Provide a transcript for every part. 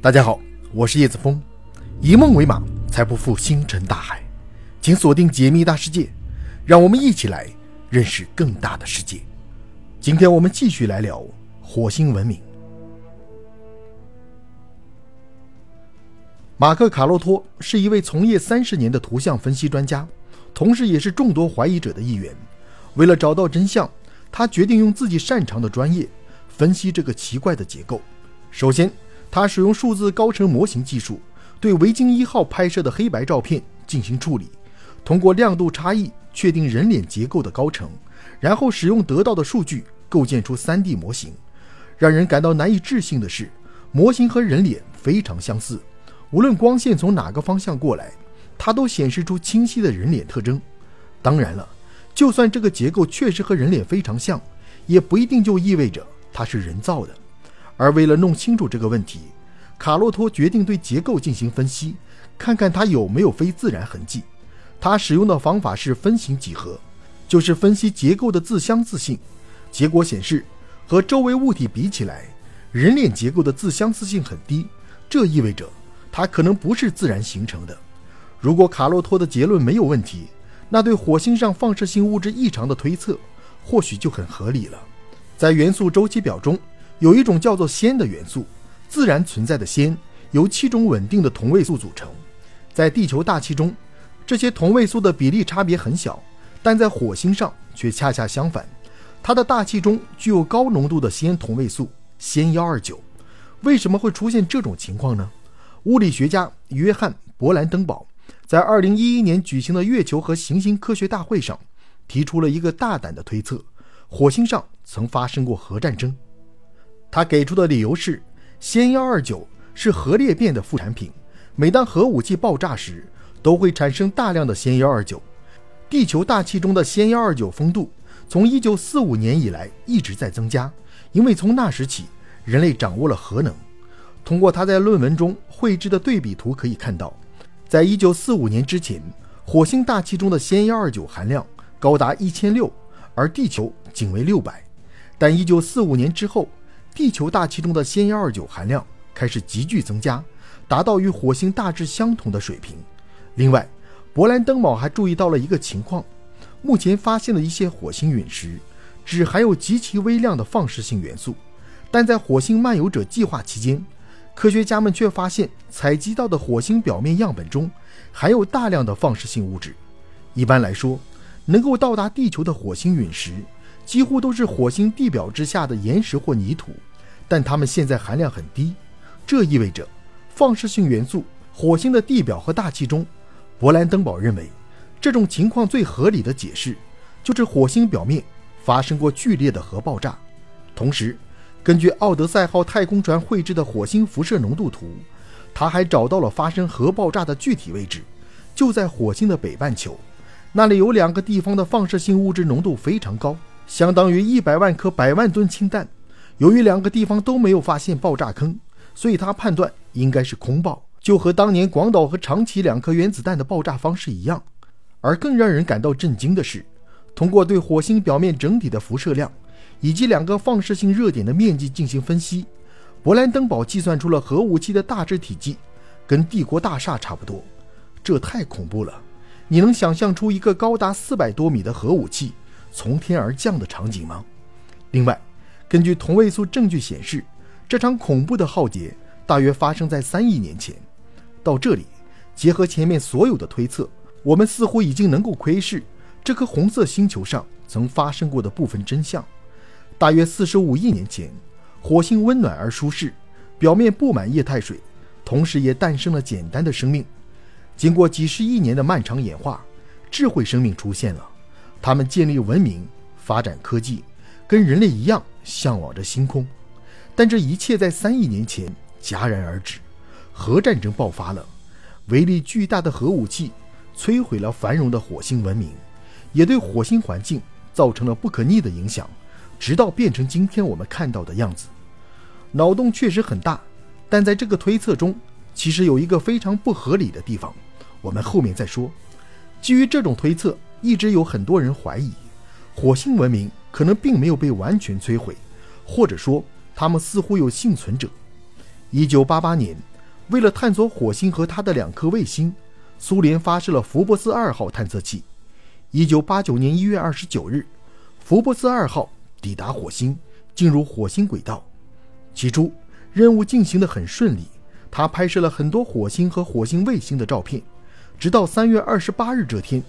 大家好，我是叶子峰，以梦为马，才不负星辰大海。请锁定解密大世界，让我们一起来认识更大的世界。今天我们继续来聊火星文明。马克·卡洛托是一位从业三十年的图像分析专家，同时也是众多怀疑者的一员。为了找到真相，他决定用自己擅长的专业分析这个奇怪的结构。首先，他使用数字高程模型技术，对维京一号拍摄的黑白照片进行处理，通过亮度差异确定人脸结构的高程，然后使用得到的数据构建出 3D 模型。让人感到难以置信的是，模型和人脸非常相似，无论光线从哪个方向过来，它都显示出清晰的人脸特征。当然了，就算这个结构确实和人脸非常像，也不一定就意味着它是人造的。而为了弄清楚这个问题，卡洛托决定对结构进行分析，看看它有没有非自然痕迹。他使用的方法是分形几何，就是分析结构的自相似性。结果显示，和周围物体比起来，人脸结构的自相似性很低，这意味着它可能不是自然形成的。如果卡洛托的结论没有问题，那对火星上放射性物质异常的推测或许就很合理了。在元素周期表中。有一种叫做氙的元素，自然存在的氙由七种稳定的同位素组成。在地球大气中，这些同位素的比例差别很小，但在火星上却恰恰相反。它的大气中具有高浓度的氙同位素氙幺二九。为什么会出现这种情况呢？物理学家约翰·勃兰登堡在二零一一年举行的月球和行星科学大会上提出了一个大胆的推测：火星上曾发生过核战争。他给出的理由是，氙幺二九是核裂变的副产品。每当核武器爆炸时，都会产生大量的氙幺二九。地球大气中的氙幺二九丰度从一九四五年以来一直在增加，因为从那时起，人类掌握了核能。通过他在论文中绘制的对比图可以看到，在一九四五年之前，火星大气中的氙幺二九含量高达一千六，而地球仅为六百。但一九四五年之后，地球大气中的氙幺二九含量开始急剧增加，达到与火星大致相同的水平。另外，勃兰登堡还注意到了一个情况：目前发现的一些火星陨石只含有极其微量的放射性元素，但在火星漫游者计划期间，科学家们却发现采集到的火星表面样本中含有大量的放射性物质。一般来说，能够到达地球的火星陨石几乎都是火星地表之下的岩石或泥土。但它们现在含量很低，这意味着放射性元素火星的地表和大气中。勃兰登堡认为，这种情况最合理的解释就是火星表面发生过剧烈的核爆炸。同时，根据奥德赛号太空船绘制的火星辐射浓度图，他还找到了发生核爆炸的具体位置，就在火星的北半球，那里有两个地方的放射性物质浓度非常高，相当于一百万颗百万吨氢弹。由于两个地方都没有发现爆炸坑，所以他判断应该是空爆，就和当年广岛和长崎两颗原子弹的爆炸方式一样。而更让人感到震惊的是，通过对火星表面整体的辐射量以及两个放射性热点的面积进行分析，勃兰登堡计算出了核武器的大致体积，跟帝国大厦差不多。这太恐怖了！你能想象出一个高达四百多米的核武器从天而降的场景吗？另外，根据同位素证据显示，这场恐怖的浩劫大约发生在三亿年前。到这里，结合前面所有的推测，我们似乎已经能够窥视这颗红色星球上曾发生过的部分真相。大约四十五亿年前，火星温暖而舒适，表面布满液态水，同时也诞生了简单的生命。经过几十亿年的漫长演化，智慧生命出现了，他们建立文明，发展科技。跟人类一样向往着星空，但这一切在三亿年前戛然而止。核战争爆发了，威力巨大的核武器摧毁了繁荣的火星文明，也对火星环境造成了不可逆的影响，直到变成今天我们看到的样子。脑洞确实很大，但在这个推测中，其实有一个非常不合理的地方，我们后面再说。基于这种推测，一直有很多人怀疑火星文明。可能并没有被完全摧毁，或者说他们似乎有幸存者。一九八八年，为了探索火星和它的两颗卫星，苏联发射了福布斯二号探测器。一九八九年一月二十九日，福布斯二号抵达火星，进入火星轨道。起初，任务进行得很顺利，他拍摄了很多火星和火星卫星的照片。直到三月二十八日这天，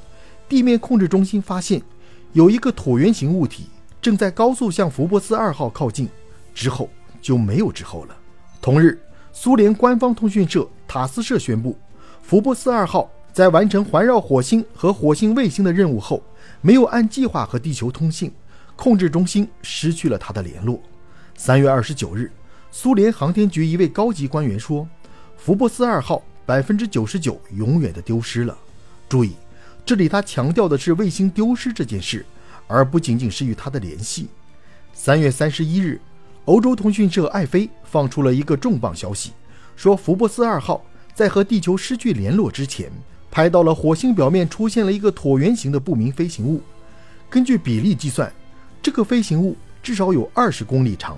地面控制中心发现有一个椭圆形物体正在高速向福布斯二号靠近。之后就没有之后了。同日，苏联官方通讯社塔斯社宣布，福布斯二号在完成环绕火星和火星卫星的任务后，没有按计划和地球通信，控制中心失去了他的联络。三月二十九日，苏联航天局一位高级官员说：“福布斯二号百分之九十九永远的丢失了。”注意，这里他强调的是卫星丢失这件事，而不仅仅是与他的联系。三月三十一日。欧洲通讯社爱飞放出了一个重磅消息，说福布斯二号在和地球失去联络之前，拍到了火星表面出现了一个椭圆形的不明飞行物。根据比例计算，这个飞行物至少有二十公里长，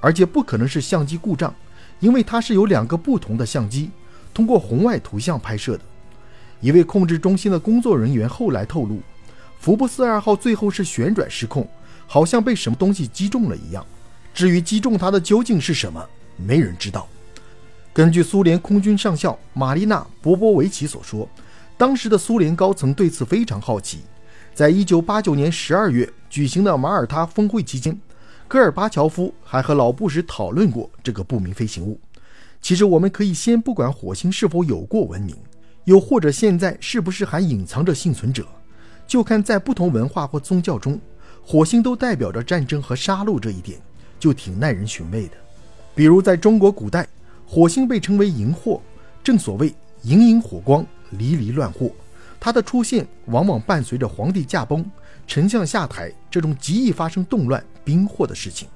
而且不可能是相机故障，因为它是由两个不同的相机通过红外图像拍摄的。一位控制中心的工作人员后来透露，福布斯二号最后是旋转失控，好像被什么东西击中了一样。至于击中它的究竟是什么，没人知道。根据苏联空军上校玛丽娜·波波维奇所说，当时的苏联高层对此非常好奇。在一九八九年十二月举行的马耳他峰会期间，戈尔巴乔夫还和老布什讨论过这个不明飞行物。其实，我们可以先不管火星是否有过文明，又或者现在是不是还隐藏着幸存者，就看在不同文化或宗教中，火星都代表着战争和杀戮这一点。就挺耐人寻味的，比如在中国古代，火星被称为荧惑，正所谓荧荧火光，离离乱惑。它的出现往往伴随着皇帝驾崩、丞相下台这种极易发生动乱、兵祸的事情。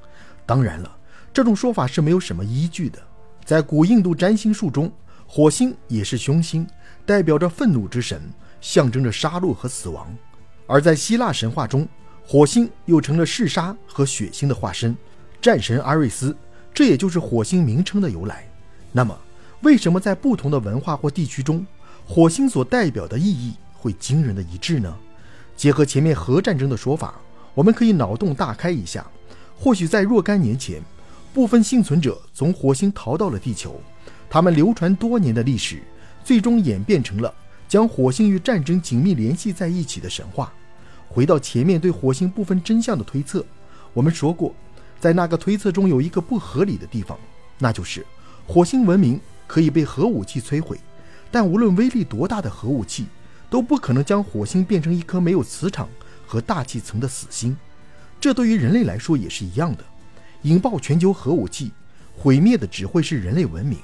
当然了，这种说法是没有什么依据的。在古印度占星术中，火星也是凶星，代表着愤怒之神，象征着杀戮和死亡。而在希腊神话中，火星又成了嗜杀和血腥的化身。战神阿瑞斯，这也就是火星名称的由来。那么，为什么在不同的文化或地区中，火星所代表的意义会惊人的一致呢？结合前面核战争的说法，我们可以脑洞大开一下。或许在若干年前，部分幸存者从火星逃到了地球，他们流传多年的历史，最终演变成了将火星与战争紧密联系在一起的神话。回到前面对火星部分真相的推测，我们说过。在那个推测中有一个不合理的地方，那就是火星文明可以被核武器摧毁，但无论威力多大的核武器都不可能将火星变成一颗没有磁场和大气层的死星。这对于人类来说也是一样的，引爆全球核武器，毁灭的只会是人类文明，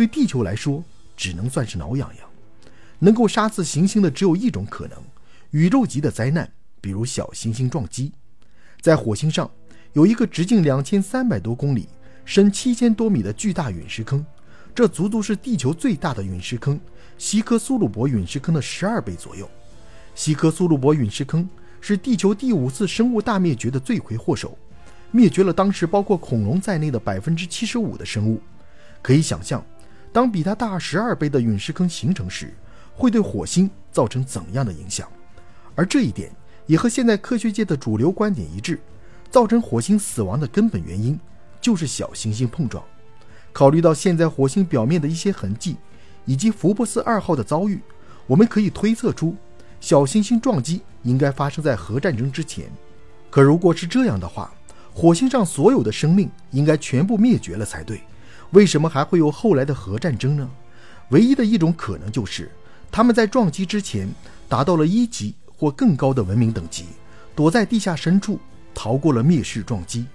对地球来说只能算是挠痒痒。能够杀死行星的只有一种可能：宇宙级的灾难，比如小行星撞击。在火星上。有一个直径两千三百多公里、深七千多米的巨大陨石坑，这足足是地球最大的陨石坑——西科苏鲁伯陨石坑的十二倍左右。西科苏鲁伯陨石坑是地球第五次生物大灭绝的罪魁祸首，灭绝了当时包括恐龙在内的百分之七十五的生物。可以想象，当比它大十二倍的陨石坑形成时，会对火星造成怎样的影响？而这一点也和现在科学界的主流观点一致。造成火星死亡的根本原因就是小行星碰撞。考虑到现在火星表面的一些痕迹，以及福布斯二号的遭遇，我们可以推测出小行星撞击应该发生在核战争之前。可如果是这样的话，火星上所有的生命应该全部灭绝了才对。为什么还会有后来的核战争呢？唯一的一种可能就是，他们在撞击之前达到了一级或更高的文明等级，躲在地下深处。逃过了灭世撞击，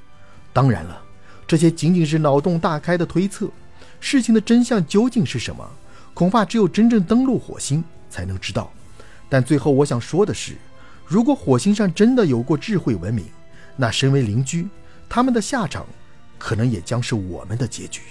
当然了，这些仅仅是脑洞大开的推测。事情的真相究竟是什么？恐怕只有真正登陆火星才能知道。但最后我想说的是，如果火星上真的有过智慧文明，那身为邻居，他们的下场可能也将是我们的结局。